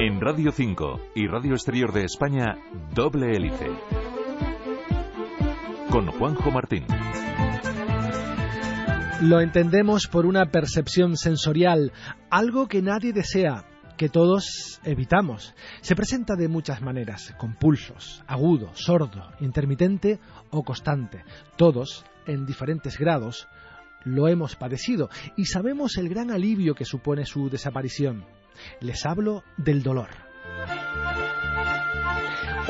En Radio 5 y Radio Exterior de España, Doble Hélice. Con Juanjo Martín. Lo entendemos por una percepción sensorial, algo que nadie desea, que todos evitamos. Se presenta de muchas maneras, con pulsos, agudo, sordo, intermitente o constante. Todos, en diferentes grados, lo hemos padecido y sabemos el gran alivio que supone su desaparición. Les hablo del dolor.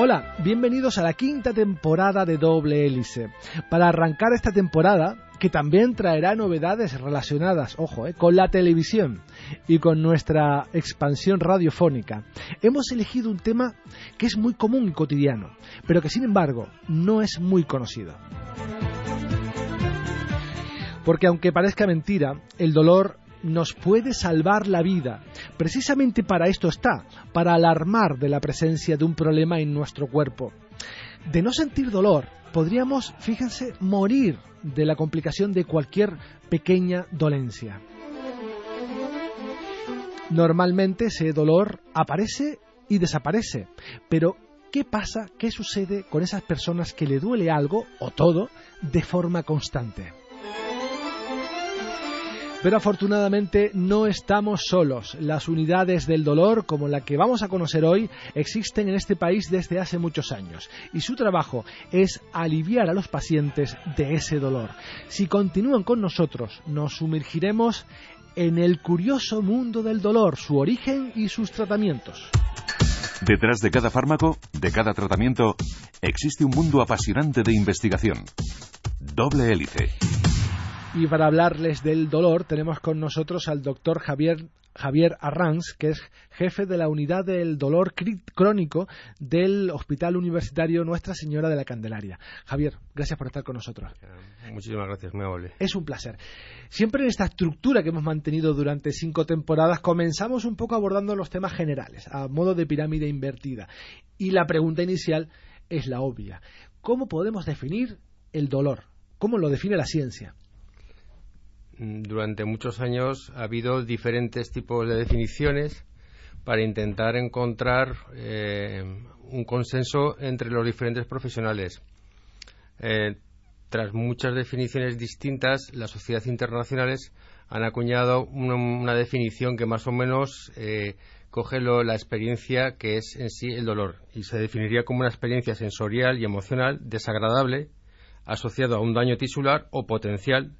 Hola, bienvenidos a la quinta temporada de Doble Hélice. Para arrancar esta temporada, que también traerá novedades relacionadas, ojo, eh, con la televisión y con nuestra expansión radiofónica, hemos elegido un tema que es muy común y cotidiano, pero que sin embargo no es muy conocido. Porque aunque parezca mentira, el dolor nos puede salvar la vida. Precisamente para esto está, para alarmar de la presencia de un problema en nuestro cuerpo. De no sentir dolor, podríamos, fíjense, morir de la complicación de cualquier pequeña dolencia. Normalmente ese dolor aparece y desaparece, pero ¿qué pasa, qué sucede con esas personas que le duele algo o todo de forma constante? Pero afortunadamente no estamos solos. Las unidades del dolor, como la que vamos a conocer hoy, existen en este país desde hace muchos años. Y su trabajo es aliviar a los pacientes de ese dolor. Si continúan con nosotros, nos sumergiremos en el curioso mundo del dolor, su origen y sus tratamientos. Detrás de cada fármaco, de cada tratamiento, existe un mundo apasionante de investigación. Doble hélice. Y para hablarles del dolor tenemos con nosotros al doctor Javier, Javier Arranz, que es jefe de la unidad del dolor crónico del Hospital Universitario Nuestra Señora de la Candelaria. Javier, gracias por estar con nosotros. Muchísimas gracias, muy amable. Es un placer. Siempre en esta estructura que hemos mantenido durante cinco temporadas comenzamos un poco abordando los temas generales, a modo de pirámide invertida. Y la pregunta inicial es la obvia. ¿Cómo podemos definir el dolor? ¿Cómo lo define la ciencia? Mm, durante muchos años ha habido diferentes tipos de definiciones para intentar encontrar eh, un consenso entre los diferentes profesionales. Eh, tras muchas definiciones distintas, las sociedades internacionales han acuñado una, definición que más o menos eh, coge la experiencia que es en sí el dolor y se definiría como una experiencia sensorial y emocional desagradable asociado a un daño tisular o potencial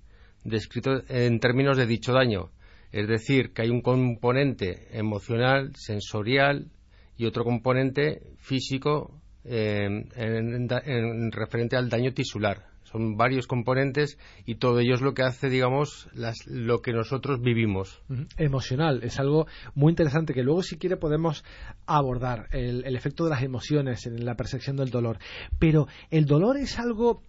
descrito en términos de dicho daño. Es decir, que hay un componente emocional, sensorial y otro componente físico en, referente al daño tisular. Son varios componentes y todo ello es lo que hace, digamos, lo que nosotros vivimos. Emocional, es algo muy interesante que luego, si quiere, podemos abordar el efecto de las emociones en la percepción del dolor. Pero el dolor es algo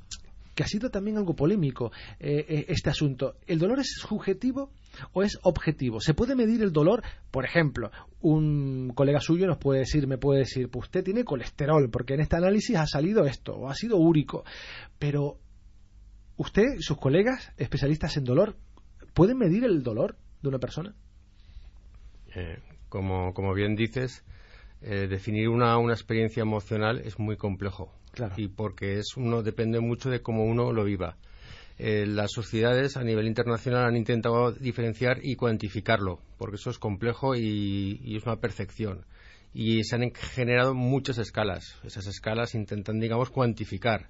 que ha sido también algo polémico eh, eh, este asunto. ¿El dolor es subjetivo o es objetivo? ¿Se puede medir el dolor? Por ejemplo, un colega suyo nos puede decir, me puede decir, pues usted tiene colesterol, porque en este análisis ha salido esto, o ha sido úrico. Pero, ¿usted, sus colegas, especialistas en dolor, pueden medir el dolor de una persona? Eh, como, como bien dices, definir una, una experiencia emocional es muy complejo y porque es uno depende mucho de cómo uno lo viva. Eh, las sociedades a nivel internacional han intentado diferenciar y cuantificarlo, porque eso es complejo y, es una percepción. Y se han generado muchas escalas. Esas escalas intentan, digamos, cuantificar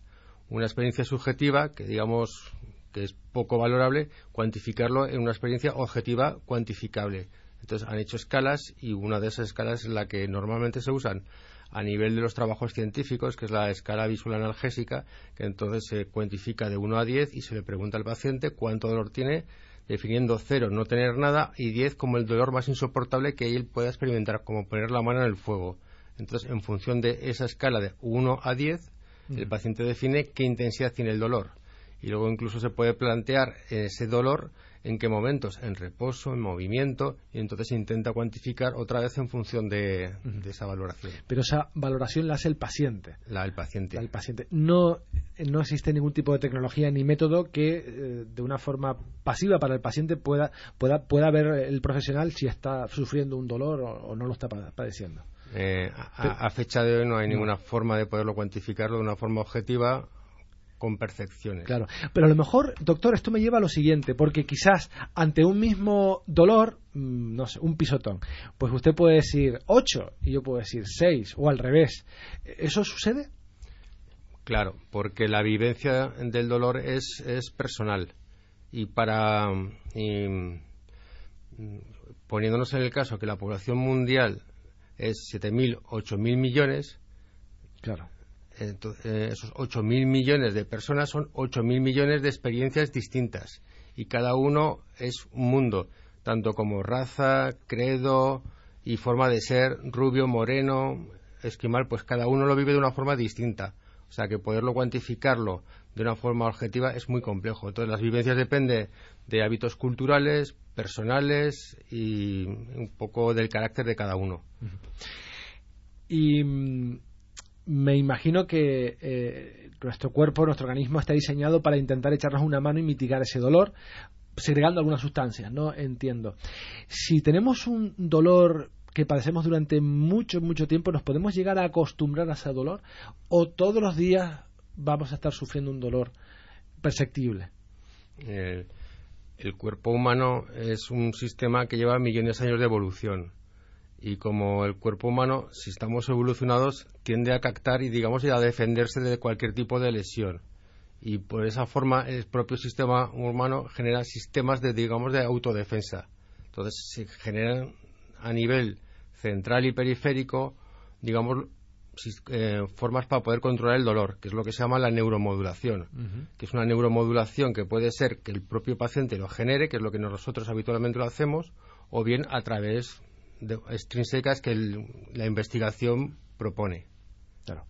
una experiencia subjetiva que, digamos, que es poco valorable, cuantificarlo en una experiencia objetiva cuantificable. Entonces han hecho escalas y una de esas escalas es la que normalmente se usan a nivel de los trabajos científicos, que es la escala visual analgésica, que entonces se cuantifica de 1 a 10 y se le pregunta al paciente cuánto dolor tiene, definiendo 0 no tener nada y 10 como el dolor más insoportable que él pueda experimentar, como poner la mano en el fuego. Entonces, en función de esa escala de 1 a 10, el paciente define qué intensidad tiene el dolor. Y luego incluso se puede plantear ese dolor en qué momentos, en reposo, en movimiento, y entonces intenta cuantificar otra vez en función de, esa valoración. Pero esa valoración la hace el paciente. La del paciente. el paciente. No, no existe ningún tipo de tecnología ni método que eh, de una forma pasiva para el paciente pueda, pueda, pueda ver el profesional si está sufriendo un dolor o, no lo está padeciendo. Eh, a, fecha de hoy no hay ninguna forma de poderlo cuantificarlo de una forma objetiva con percepciones. Claro, pero a lo mejor, doctor, esto me lleva a lo siguiente, porque quizás ante un mismo dolor, mm, no sé, un pisotón, pues usted puede decir 8 y yo puedo decir 6 o al revés. ¿Eso sucede? Claro, porque la vivencia del dolor es, es personal y para poniéndonos en el caso que la población mundial es 7.000, 8.000 millones, claro entonces, eh, esos 8.000 millones de personas son 8.000 millones de experiencias distintas y cada uno es un mundo, tanto como raza, credo y forma de ser, rubio, moreno, esquimal, pues cada uno lo vive de una forma distinta. O sea que poderlo cuantificarlo de una forma objetiva es muy complejo. Entonces las vivencias dependen de hábitos culturales, personales y un poco del carácter de cada uno. Y mm, me imagino que eh, nuestro cuerpo, nuestro organismo está diseñado para intentar echarnos una mano y mitigar ese dolor, segregando algunas sustancias, ¿no? Entiendo. Si tenemos un dolor que padecemos durante mucho, mucho tiempo, ¿nos podemos llegar a acostumbrar a ese dolor? ¿O todos los días vamos a estar sufriendo un dolor perceptible? el cuerpo humano es un sistema que lleva millones de años de evolución y como el cuerpo humano, si estamos evolucionados, tiende a captar y digamos a defenderse de cualquier tipo de lesión. Y por esa forma el propio sistema humano genera sistemas de digamos de autodefensa. Entonces se generan a nivel central y periférico, digamos, eh, formas para poder controlar el dolor, que es lo que se llama la neuromodulación, que es una neuromodulación que puede ser que el propio paciente lo genere, que es lo que nosotros habitualmente lo hacemos, o bien a través extrínsecas que la investigación propone. Claro.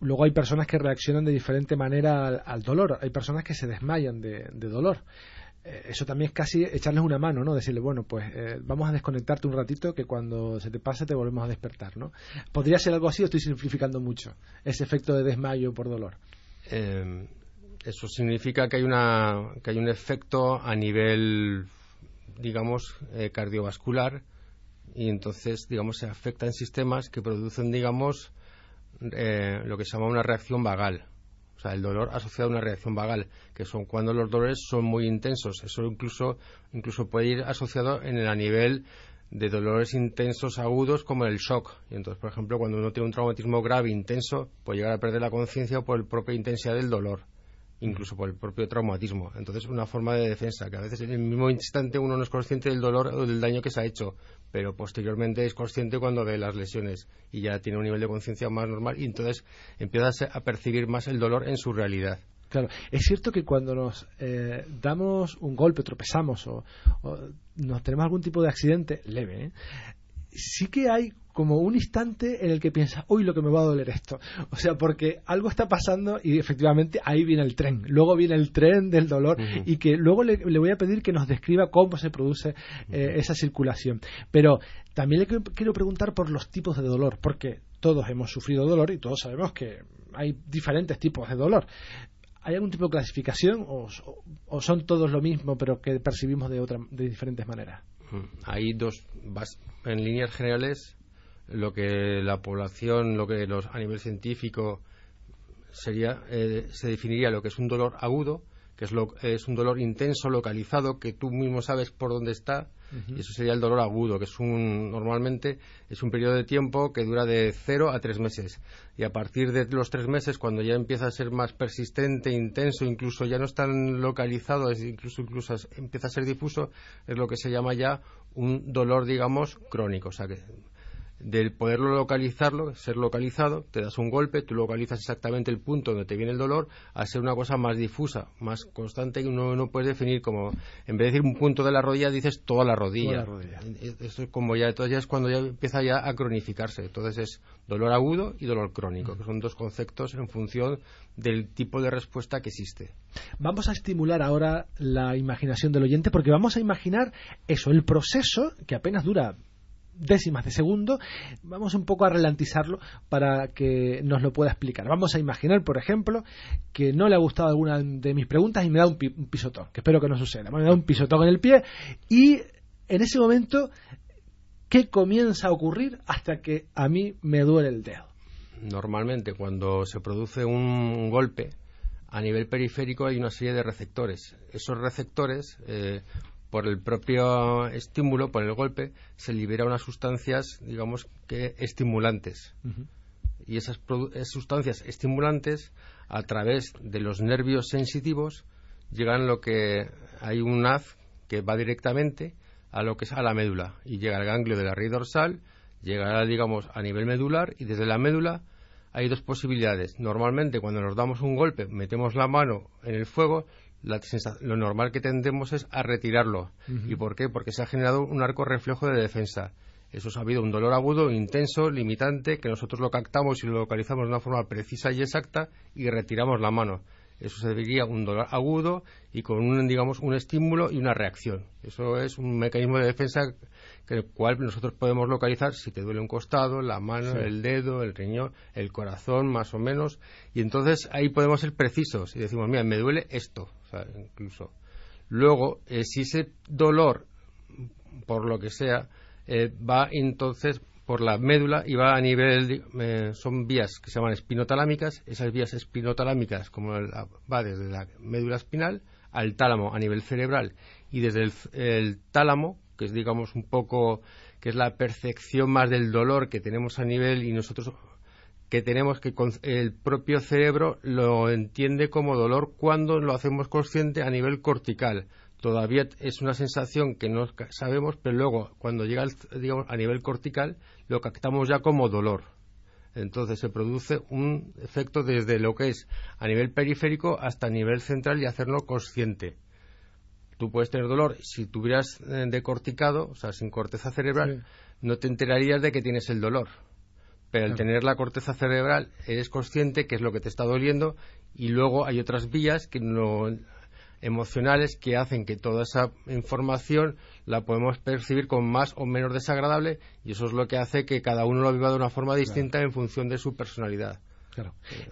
Luego hay personas que reaccionan de diferente manera al, dolor. Hay personas que se desmayan de, dolor. Eh, eso también es casi echarles una mano, ¿no? Decirle, bueno, pues eh, vamos a desconectarte un ratito que cuando se te pase te volvemos a despertar, ¿no? ¿Podría ser algo así o estoy simplificando mucho ese efecto de desmayo por dolor? Em, eso significa que hay, una, que hay un efecto a nivel, digamos, eh, cardiovascular y entonces, digamos, se afectan sistemas que producen, digamos, eh, lo que se llama una reacción vagal. O sea, el dolor asociado a una reacción vagal, que son cuando los dolores son muy intensos. Eso incluso, incluso puede ir asociado en el a nivel de dolores intensos agudos como el shock. Y entonces, por ejemplo, cuando uno tiene un traumatismo grave intenso, puede llegar a perder la conciencia por la propia intensidad del dolor incluso por el propio traumatismo. Entonces, una forma de defensa, que a veces en el mismo instante uno no es consciente del dolor o del daño que se ha hecho, pero posteriormente es consciente cuando ve las lesiones y ya tiene un nivel de conciencia más normal y entonces empieza a percibir más el dolor en su realidad. Claro, es cierto que cuando nos eh, damos un golpe, tropezamos o, nos tenemos algún tipo de accidente leve, ¿eh? sí que hay como un instante en el que piensas, uy, lo que me va a doler esto. O sea, porque algo está pasando y efectivamente ahí viene el tren. Luego viene el tren del dolor y que luego le, voy a pedir que nos describa cómo se produce eh, esa circulación. Pero también le quiero preguntar por los tipos de dolor, porque todos hemos sufrido dolor y todos sabemos que hay diferentes tipos de dolor. ¿Hay algún tipo de clasificación o, o son todos lo mismo pero que percibimos de, otra, de diferentes maneras? Hay dos, en líneas generales, lo que la población, lo que los, a nivel científico sería, eh, se definiría lo que es un dolor agudo, que es, lo, es un dolor intenso, localizado, que tú mismo sabes por dónde está, y eso sería el dolor agudo, que es un, normalmente es un periodo de tiempo que dura de cero a tres meses. Y a partir de los tres meses, cuando ya empieza a ser más persistente, intenso, incluso ya no es tan localizado, incluso, incluso empieza a ser difuso, es lo que se llama ya un dolor, digamos, crónico. O sea que del poderlo localizarlo, ser localizado, te das un golpe, tú localizas exactamente el punto donde te viene el dolor, a ser una cosa más difusa, más constante y uno no puede definir como, en vez de decir un punto de la rodilla, dices toda la rodilla. Eso es como ya, entonces ya es cuando ya empieza ya a cronificarse. Entonces es dolor agudo y dolor crónico, que son dos conceptos en función del tipo de respuesta que existe. Vamos a estimular ahora la imaginación del oyente porque vamos a imaginar eso, el proceso que apenas dura décimas de segundo, vamos un poco a ralentizarlo para que nos lo pueda explicar. Vamos a imaginar, por ejemplo, que no le ha gustado alguna de mis preguntas y me da un, pisotón, que espero que no suceda. Me da un pisotón en el pie y en ese momento, ¿qué comienza a ocurrir hasta que a mí me duele el dedo? Normalmente, cuando se produce un golpe, a nivel periférico hay una serie de receptores. Esos receptores eh, por el propio estímulo, por el golpe, se libera unas sustancias, digamos que estimulantes. Y esas, sustancias estimulantes, a través de los nervios sensitivos, llegan a lo que hay un haz que va directamente a lo que es a la médula y llega al ganglio de la raíz dorsal, llegará, digamos, a nivel medular y desde la médula hay dos posibilidades. Normalmente, cuando nos damos un golpe, metemos la mano en el fuego, lo normal que tendemos es a retirarlo. ¿Y por qué? Porque se ha generado un arco reflejo de defensa. Eso ha habido un dolor agudo, intenso, limitante, que nosotros lo captamos y lo localizamos de una forma precisa y exacta y retiramos la mano. Eso se debería un dolor agudo y con un, digamos, un estímulo y una reacción. Eso es un mecanismo de defensa que el cual nosotros podemos localizar si te duele un costado, la mano, el dedo, el riñón, el corazón, más o menos. Y entonces ahí podemos ser precisos y decimos, mira, me duele esto, incluso. Luego, eh, si ese dolor, por lo que sea, eh, va entonces por la médula y va a nivel, eh, son vías que se llaman espinotalámicas, esas vías espinotalámicas, como va desde la médula espinal al tálamo a nivel cerebral y desde el tálamo que es digamos un poco que es la percepción más del dolor que tenemos a nivel y nosotros que tenemos que el propio cerebro lo entiende como dolor cuando lo hacemos consciente a nivel cortical. Todavía es una sensación que no sabemos, pero luego cuando llega digamos, a nivel cortical lo captamos ya como dolor. Entonces se produce un efecto desde lo que es a nivel periférico hasta a nivel central y hacerlo consciente tú puedes tener dolor. Si tuvieras eh, decorticado, o sea, sin corteza cerebral, no te enterarías de que tienes el dolor. Pero al tener la corteza cerebral, eres consciente que es lo que te está doliendo y luego hay otras vías que no, emocionales que hacen que toda esa información la podemos percibir con más o menos desagradable y eso es lo que hace que cada uno lo viva de una forma distinta en función de su personalidad.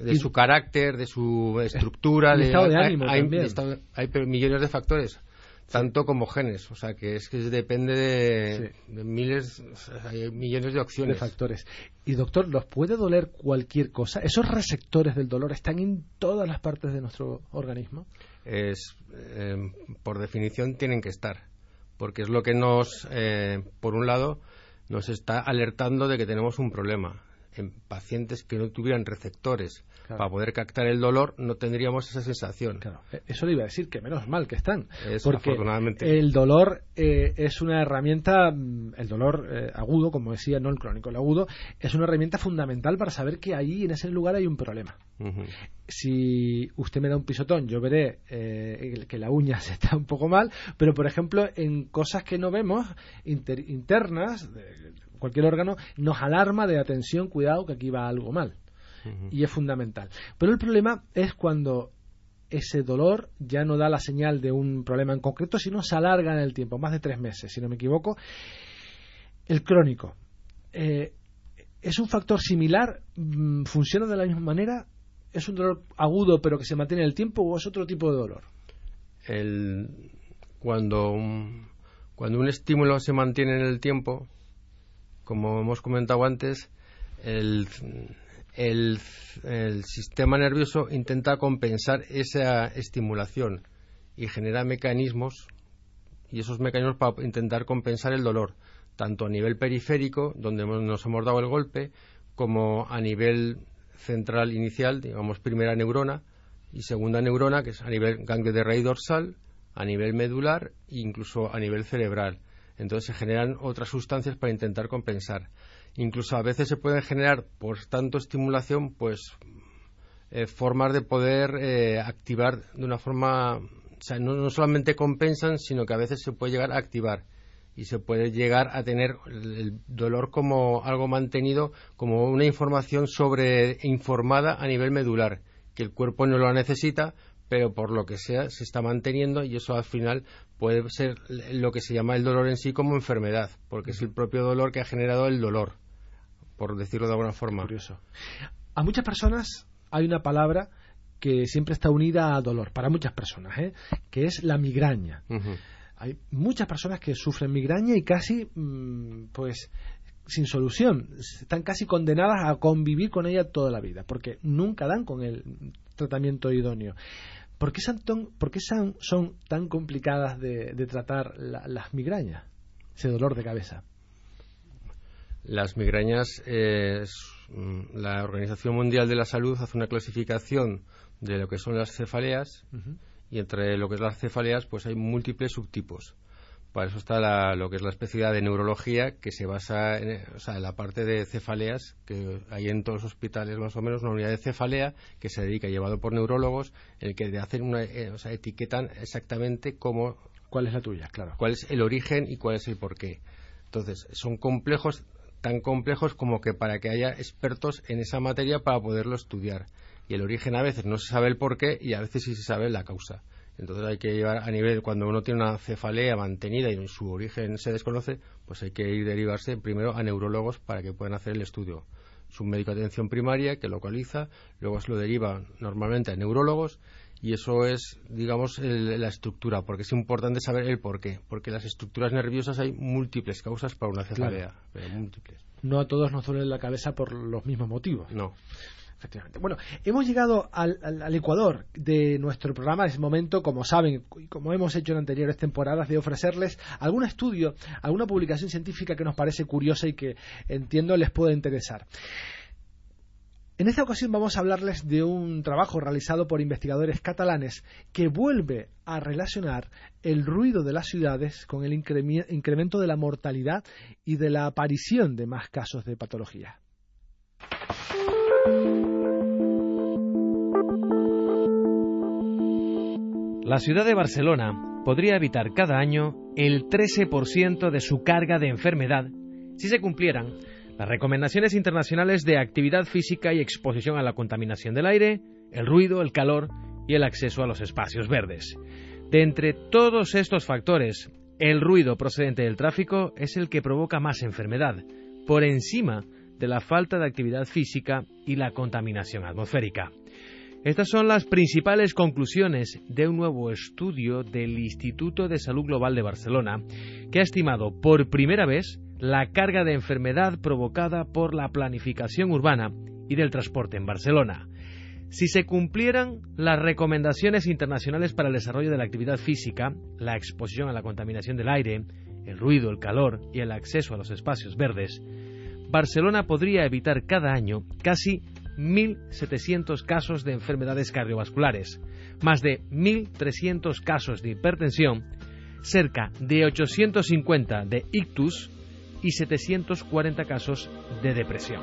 De su carácter, de su estructura, de, estado de ánimo hay, hay millones de factores tanto como genes, o sea que es que depende de, miles, hay millones de opciones. De factores. Y doctor, ¿los puede doler cualquier cosa? ¿Esos receptores del dolor están en todas las partes de nuestro organismo? Es, eh, por definición tienen que estar, porque es lo que nos, eh, por un lado, nos está alertando de que tenemos un problema en pacientes que no tuvieran receptores para poder captar el dolor, no tendríamos esa sensación. E, eso le iba a decir, que menos mal que están. porque el dolor eh, es una herramienta, mm, el dolor eh, agudo, como decía, no el crónico, el agudo, es una herramienta fundamental para saber que ahí, en ese lugar, hay un problema. Si usted me da un pisotón, yo veré eh, que la uña se está un poco mal, pero por ejemplo, en cosas que no vemos, internas, cualquier órgano, nos alarma de atención, cuidado, que aquí va algo mal. Y es fundamental. Pero el problema es cuando ese dolor ya no da la señal de un problema en concreto, sino se alarga en el tiempo, más de tres meses, si no me equivoco. El crónico. Eh, ¿Es un factor similar? Mm, ¿Funciona de la misma manera? ¿Es un dolor agudo pero que se mantiene en el tiempo o es otro tipo de dolor? cuando, cuando un estímulo se mantiene en el tiempo, como hemos comentado antes, el, sistema nervioso intenta compensar esa estimulación y genera mecanismos y esos mecanismos para intentar compensar el dolor, tanto a nivel periférico, donde nos hemos dado el golpe, como a nivel central inicial, digamos primera neurona, y segunda neurona, que es a nivel ganglio de raíz dorsal, a nivel medular e incluso a nivel cerebral. Entonces se generan otras sustancias para intentar compensar. Incluso a veces se puede generar, por tanto estimulación, pues eh, formas de poder eh, activar de una forma, o sea, no, solamente compensan, sino que a veces se puede llegar a activar y se puede llegar a tener el dolor como algo mantenido, como una información sobre informada a nivel medular, que el cuerpo no lo necesita, pero por lo que sea se está manteniendo y eso al final puede ser lo que se llama el dolor en sí como enfermedad, porque es el propio dolor que ha generado el dolor, por decirlo de alguna forma. Curioso. A muchas personas hay una palabra que siempre está unida a dolor, para muchas personas, ¿eh? que es la migraña. Hay muchas personas que sufren migraña y casi, mm, pues, sin solución. Están casi condenadas a convivir con ella toda la vida, porque nunca dan con el tratamiento idóneo. ¿Por qué son, son, tan complicadas de, tratar las migrañas, ese dolor de cabeza? Las migrañas, mm, la Organización Mundial de la Salud hace una clasificación de lo que son las cefaleas y entre lo que es las cefaleas pues hay múltiples subtipos. Para eso está lo que es la especialidad de neurología, que se basa en, la parte de cefaleas, que hay en todos los hospitales más o menos una unidad de cefalea que se dedica, llevado por neurólogos, en el que hacen una, eh, o sea, etiquetan exactamente cómo... ¿Cuál es la tuya? Claro. ¿Cuál es el origen y cuál es el porqué? Entonces, son complejos, tan complejos como que para que haya expertos en esa materia para poderlo estudiar. Y el origen a veces no se sabe el porqué y a veces sí se sabe la causa. Entonces hay que llevar a nivel, cuando uno tiene una cefalea mantenida y su origen se desconoce, pues hay que ir derivarse primero a neurólogos para que puedan hacer el estudio. Es un médico de atención primaria que localiza, luego se lo deriva normalmente a neurólogos y eso es, digamos, la estructura, porque es importante saber el por qué, porque las estructuras nerviosas hay múltiples causas para una cefalea, múltiples. No a todos nos duele la cabeza por los mismos motivos. No. Bueno, hemos llegado al, Ecuador de nuestro programa. Es momento, como saben, como hemos hecho en anteriores temporadas, de ofrecerles algún estudio, alguna publicación científica que nos parece curiosa y que entiendo les puede interesar. En esta ocasión vamos a hablarles de un trabajo realizado por investigadores catalanes que vuelve a relacionar el ruido de las ciudades con el incremento de la mortalidad y de la aparición de más casos de patología. La ciudad de Barcelona podría evitar cada año el 13% de su carga de enfermedad si se cumplieran las recomendaciones internacionales de actividad física y exposición a la contaminación del aire, el ruido, el calor y el acceso a los espacios verdes. De entre todos estos factores, el ruido procedente del tráfico es el que provoca más enfermedad, por encima de la falta de actividad física y la contaminación atmosférica. Estas son las principales conclusiones de un nuevo estudio del Instituto de Salud Global de Barcelona, que ha estimado por primera vez la carga de enfermedad provocada por la planificación urbana y del transporte en Barcelona. Si se cumplieran las recomendaciones internacionales para el desarrollo de la actividad física, la exposición a la contaminación del aire, el ruido, el calor y el acceso a los espacios verdes, Barcelona podría evitar cada año casi 1.700 casos de enfermedades cardiovasculares, más de 1.300 casos de hipertensión, cerca de 850 de ictus y 740 casos de depresión.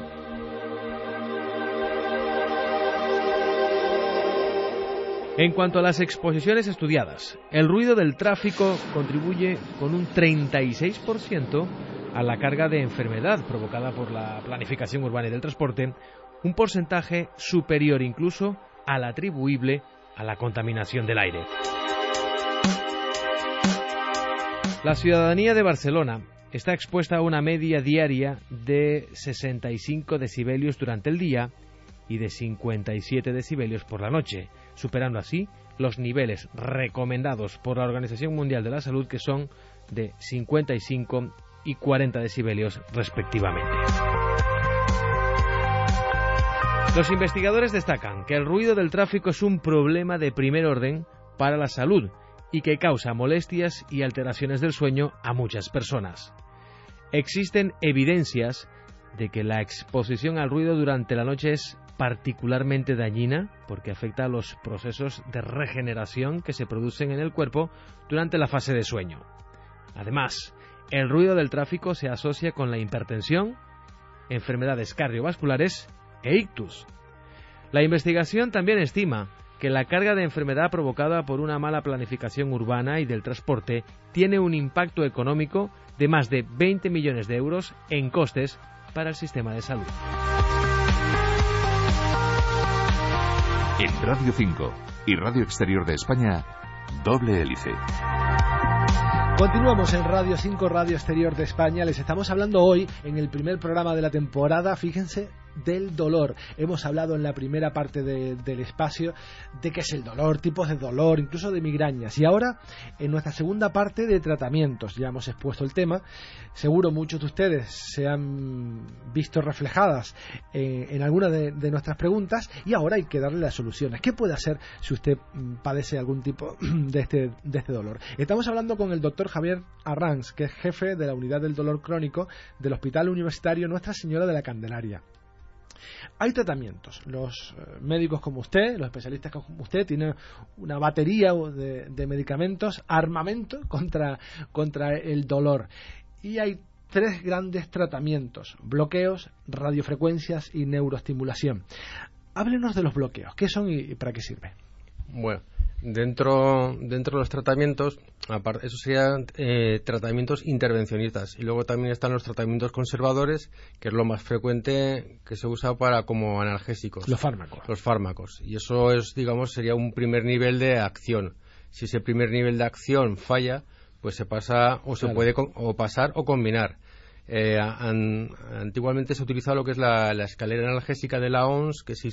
En cuanto a las exposiciones estudiadas, el ruido del tráfico contribuye con un 36% a la carga de enfermedad provocada por la planificación urbana y del transporte, un porcentaje superior incluso al atribuible a la contaminación del aire. La ciudadanía de Barcelona está expuesta a una media diaria de 65 decibelios durante el día y de 57 decibelios por la noche, superando así los niveles recomendados por la Organización Mundial de la Salud que son de 55 y 40 decibelios respectivamente. Los investigadores destacan que el ruido del tráfico es un problema de primer orden para la salud y que causa molestias y alteraciones del sueño a muchas personas. Existen evidencias de que la exposición al ruido durante la noche es particularmente dañina porque afecta a los procesos de regeneración que se producen en el cuerpo durante la fase de sueño. Además, el ruido del tráfico se asocia con la hipertensión, enfermedades cardiovasculares e ictus. La investigación también estima que la carga de enfermedad provocada por una mala planificación urbana y del transporte tiene un impacto económico de más de 20 millones de euros en costes para el sistema de salud. En Radio 5 y Radio Exterior de España, doble hélice. Continuamos en Radio 5, Radio Exterior de España. Les estamos hablando hoy, en el primer programa de la temporada, fíjense, del dolor. Hemos hablado en la primera parte del espacio de qué es el dolor, tipos de dolor, incluso de migrañas. Y ahora, en nuestra segunda parte de tratamientos, ya hemos expuesto el tema. Seguro muchos de ustedes se han visto reflejadas en, alguna de, nuestras preguntas y ahora hay que darle las soluciones. ¿Qué puede hacer si usted mm, padece algún tipo de este, de este dolor? Estamos hablando con el doctor Javier Arranz, que es jefe de la unidad del dolor crónico del Hospital Universitario Nuestra Señora de la Candelaria. Hay tratamientos. Los eh, médicos como usted, los especialistas como usted, tienen una batería de, medicamentos, armamento contra, contra el dolor. Y hay tres grandes tratamientos, bloqueos, radiofrecuencias y neuroestimulación. Háblenos de los bloqueos, ¿qué son y para qué sirve? Bueno, Dentro, dentro de los tratamientos, aparte, esos serían eh, tratamientos intervencionistas. Y luego también están los tratamientos conservadores, que es lo más frecuente que se usa para como analgésicos. Los fármacos. Los fármacos. Y eso es, digamos, sería un primer nivel de acción. Si ese primer nivel de acción falla, pues se pasa o se puede o pasar o combinar. Eh, antiguamente se utilizaba lo que es la, escalera analgésica de la OMS, que se,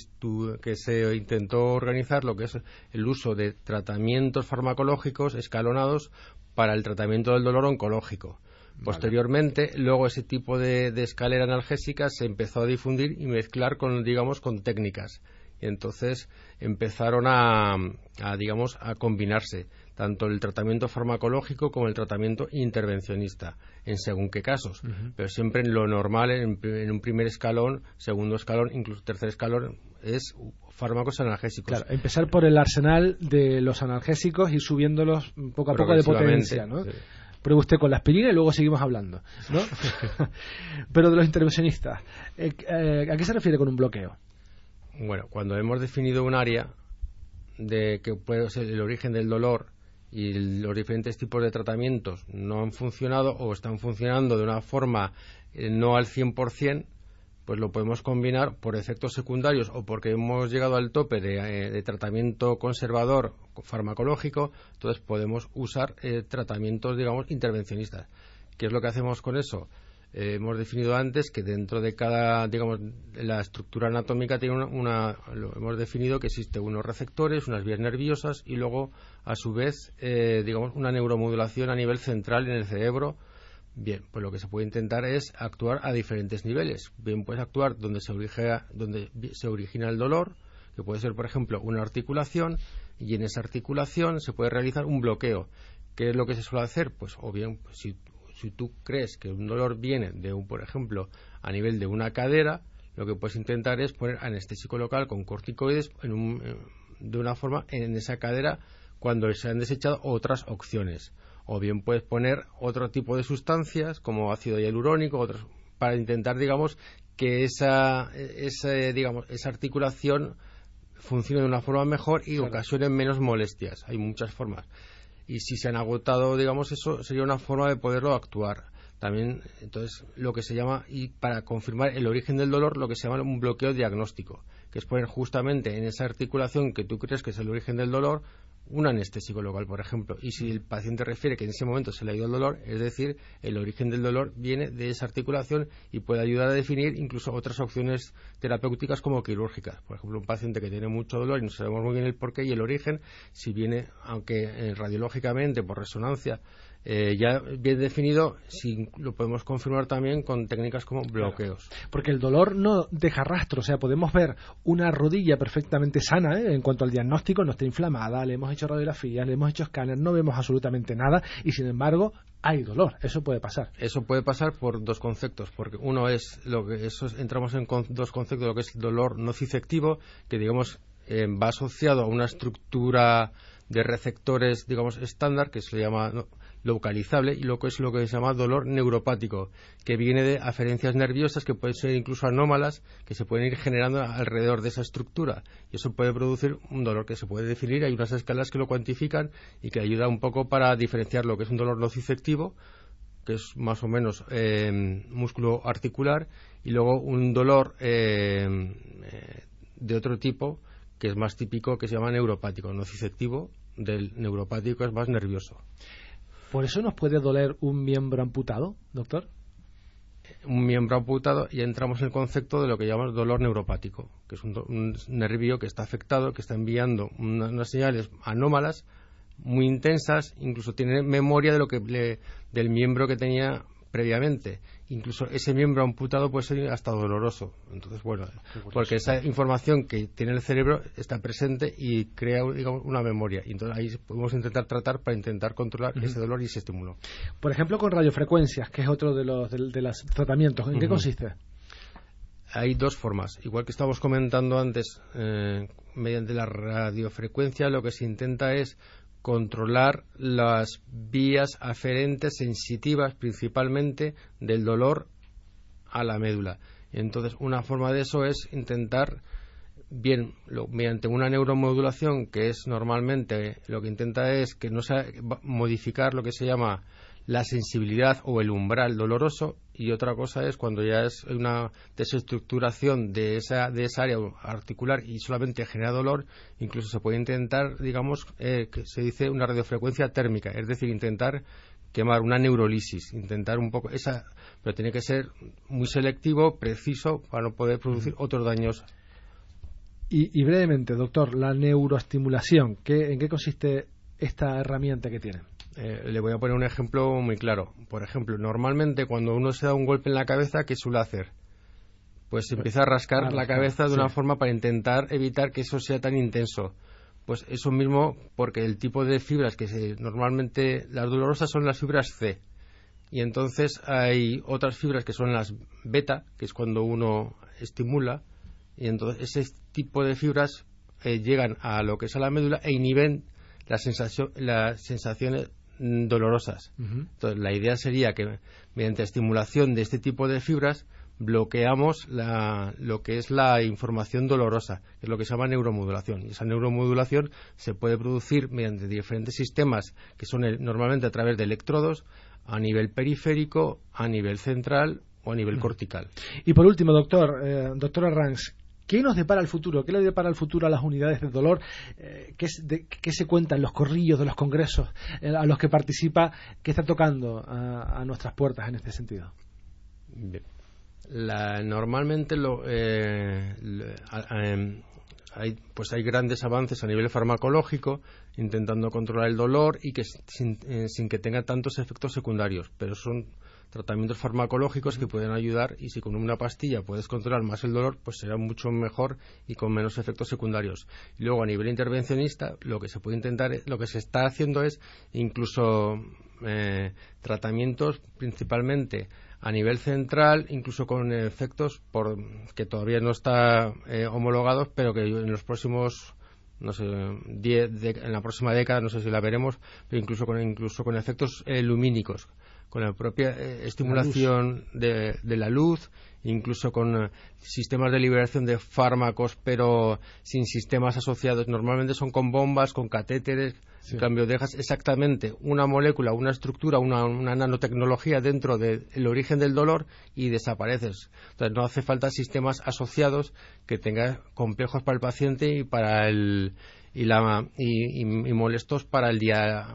que se intentó organizar lo que es el uso de tratamientos farmacológicos escalonados para el tratamiento del dolor oncológico. Posteriormente, luego ese tipo de, escalera analgésica se empezó a difundir y mezclar con, digamos, con técnicas. Y entonces empezaron a, a digamos, a combinarse tanto el tratamiento farmacológico como el tratamiento intervencionista, en según qué casos, pero siempre en lo normal, en, un primer escalón, segundo escalón, incluso tercer escalón, es fármacos analgésicos. Claro, empezar por el arsenal de los analgésicos y subiéndolos poco a poco de potencia, ¿no? Pruebe usted con la aspirina y luego seguimos hablando, ¿no? pero de los intervencionistas, eh, eh, ¿a qué se refiere con un bloqueo? Bueno, cuando hemos definido un área de que puede ser el origen del dolor y los diferentes tipos de tratamientos no han funcionado o están funcionando de una forma eh, no al 100%, pues lo podemos combinar por efectos secundarios o porque hemos llegado al tope de, eh, tratamiento conservador farmacológico, entonces podemos usar eh, tratamientos, digamos, intervencionistas. ¿Qué es lo que hacemos con eso? Hemos definido antes que dentro de cada, digamos, la estructura anatómica tiene una, hemos definido que existen unos receptores, unas vías nerviosas y luego, a su vez, eh, digamos, una neuromodulación a nivel central en el cerebro. Bien, pues lo que se puede intentar es actuar a diferentes niveles. Bien, puedes actuar donde se, origina, donde se origina el dolor, que puede ser, por ejemplo, una articulación, y en esa articulación se puede realizar un bloqueo. ¿Qué es lo que se suele hacer? Pues, o bien, si si tú crees que un dolor viene de un, por ejemplo, a nivel de una cadera, lo que puedes intentar es poner anestésico local con corticoides eh, de una forma en esa cadera cuando se han desechado otras opciones. O bien puedes poner otro tipo de sustancias como ácido hialurónico, otros, para intentar, digamos, que esa, digamos, esa articulación funcione de una forma mejor y ocasione menos molestias. Hay muchas formas y si se han agotado, digamos, eso sería una forma de poderlo actuar. También, entonces, lo que se llama, y para confirmar el origen del dolor, lo que se llama un bloqueo diagnóstico, que es poner justamente en esa articulación que tú crees que es el origen del dolor, un anestésico local, por ejemplo, y si el paciente refiere que en ese momento se le ha ido el dolor, es decir, el origen del dolor viene de esa articulación y puede ayudar a definir incluso otras opciones terapéuticas como quirúrgicas. Por ejemplo, un paciente que tiene mucho dolor y no sabemos muy bien el porqué y el origen, si viene, aunque eh, radiológicamente por resonancia eh, ya bien definido, si lo podemos confirmar también con técnicas como bloqueos. Porque el dolor no deja rastro, o sea, podemos ver una rodilla perfectamente sana ¿eh? en cuanto al diagnóstico, no está inflamada, le hemos hecho radiografías, le hemos hecho escáner, no vemos absolutamente nada y sin embargo hay dolor. Eso puede pasar. Eso puede pasar por dos conceptos, porque uno es lo que eso entramos en dos conceptos, lo que es dolor no cisectivo, que digamos eh, va asociado a una estructura de receptores, digamos, estándar, que se llama localizable y lo que es lo que se llama dolor neuropático, que viene de aferencias nerviosas que pueden ser incluso anómalas, que se pueden ir generando alrededor de esa estructura. Y eso puede producir un dolor que se puede definir. Hay unas escalas que lo cuantifican y que ayuda un poco para diferenciar lo que es un dolor nociceptivo, que es más o menos eh, músculo articular, y luego un dolor eh, eh, de otro tipo, que es más típico, que se llama neuropático, nociceptivo, del neuropático es más nervioso. ¿Por eso nos puede doler un miembro amputado, doctor? Un miembro amputado y entramos en el concepto de lo que llamamos dolor neuropático, que es un, nervio que está afectado, que está enviando unas, señales anómalas muy intensas, incluso tiene memoria de lo que del miembro que tenía previamente. Incluso ese miembro amputado puede ser hasta doloroso. Entonces, bueno, porque esa información que tiene el cerebro está presente y crea una memoria. Y entonces ahí podemos intentar tratar para intentar controlar ese dolor y ese estímulo. Por ejemplo, con radiofrecuencias, que es otro de los, de, los tratamientos. ¿En qué consiste? Hay dos formas. Igual que estábamos comentando antes, eh, mediante la radiofrecuencia lo que se intenta es controlar las vías aferentes sensitivas principalmente del dolor a la médula. Entonces, una forma de eso es intentar, bien, mediante una neuromodulación, que es normalmente lo que intenta es que no sea modificar lo que se llama la sensibilidad o el umbral doloroso y otra cosa es cuando ya es una desestructuración de esa, de esa área articular y solamente genera dolor, incluso se puede intentar, digamos, eh, que se dice una radiofrecuencia térmica, es decir, intentar quemar una neurolisis, intentar un poco esa, pero tiene que ser muy selectivo, preciso, para no poder producir otros daños. Y, brevemente, doctor, la neuroestimulación, ¿en qué consiste esta herramienta que tiene? Eh, le voy a poner un ejemplo muy claro. Por ejemplo, normalmente cuando uno se da un golpe en la cabeza, ¿qué suele hacer? Pues empieza a rascar la cabeza de una forma para intentar evitar que eso sea tan intenso. Pues eso mismo, porque el tipo de fibras que se, normalmente las dolorosas son las fibras C. Y entonces hay otras fibras que son las beta, que es cuando uno estimula. Y entonces ese tipo de fibras eh, llegan a lo que es a la médula e inhiben la sensación, las sensaciones Dolorosas. Entonces, la idea sería que mediante estimulación de este tipo de fibras bloqueamos lo que es la información dolorosa, que es lo que se llama neuromodulación. Y esa neuromodulación se puede producir mediante diferentes sistemas que son normalmente a través de electrodos a nivel periférico, a nivel central o a nivel cortical. Y por último, doctor, eh, doctor Arranz, ¿Qué nos depara el futuro? ¿Qué le depara el futuro a las unidades de dolor? Eh, ¿qué, se cuenta en los corrillos de los congresos eh, a los que participa? ¿Qué está tocando a, nuestras puertas en este sentido? normalmente lo, eh, em, hay, pues hay grandes avances a nivel farmacológico intentando controlar el dolor y que sin, sin que tenga tantos efectos secundarios, pero son tratamientos farmacológicos que pueden ayudar y si con una pastilla puedes controlar más el dolor, pues será mucho mejor y con menos efectos secundarios. Y luego a nivel intervencionista, lo que se puede intentar, lo que se está haciendo es incluso eh, tratamientos principalmente a nivel central, incluso con efectos por, que todavía no está eh, homologados, pero que en los próximos no sé, en la próxima década, no sé si la veremos, pero incluso con, incluso con efectos eh, lumínicos con la propia eh, estimulación de, la luz, incluso con eh, sistemas de liberación de fármacos, pero sin sistemas asociados. Normalmente son con bombas, con catéteres. En cambio, dejas exactamente una molécula, una estructura, una, nanotecnología dentro del origen del dolor y desapareces. Entonces, no hace falta sistemas asociados que tengan complejos para el paciente y para el y, la, y, molestos para el día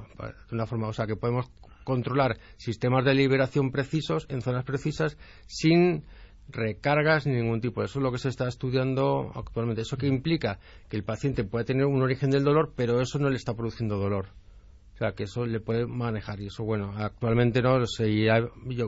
de una forma o sea que podemos controlar sistemas de liberación precisos en zonas precisas sin recargas ni ningún tipo. Eso es lo que se está estudiando actualmente. ¿Eso que implica? Que el paciente puede tener un origen del dolor, pero eso no le está produciendo dolor sea, que eso le puede manejar. Y eso, bueno, actualmente no se irá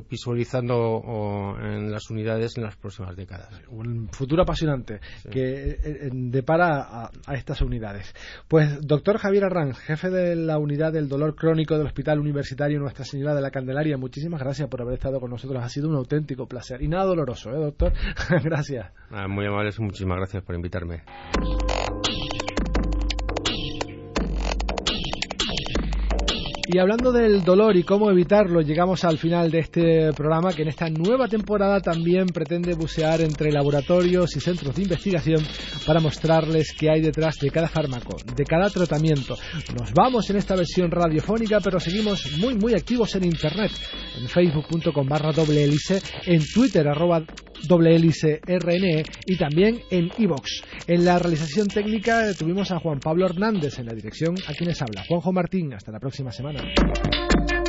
visualizando en las unidades en las próximas décadas. Un futuro apasionante que eh, eh, depara a, estas unidades. Pues, doctor Javier Arranz, jefe de la unidad del dolor crónico del Hospital Universitario Nuestra Señora de la Candelaria, muchísimas gracias por haber estado con nosotros. Ha sido un auténtico placer. Y nada doloroso, ¿eh, doctor? gracias. Ah, muy amables, muchísimas gracias por invitarme. Y hablando del dolor y cómo evitarlo, llegamos al final de este programa que en esta nueva temporada también pretende bucear entre laboratorios y centros de investigación para mostrarles qué hay detrás de cada fármaco, de cada tratamiento. Nos vamos en esta versión radiofónica, pero seguimos muy muy activos en internet, en facebook.com barra doble hélice, en twitter arroba doble hélice RNE y también en iVox. En la realización técnica tuvimos a Juan Pablo Hernández en la dirección a quienes habla. Juanjo Martín, hasta la próxima semana. うん。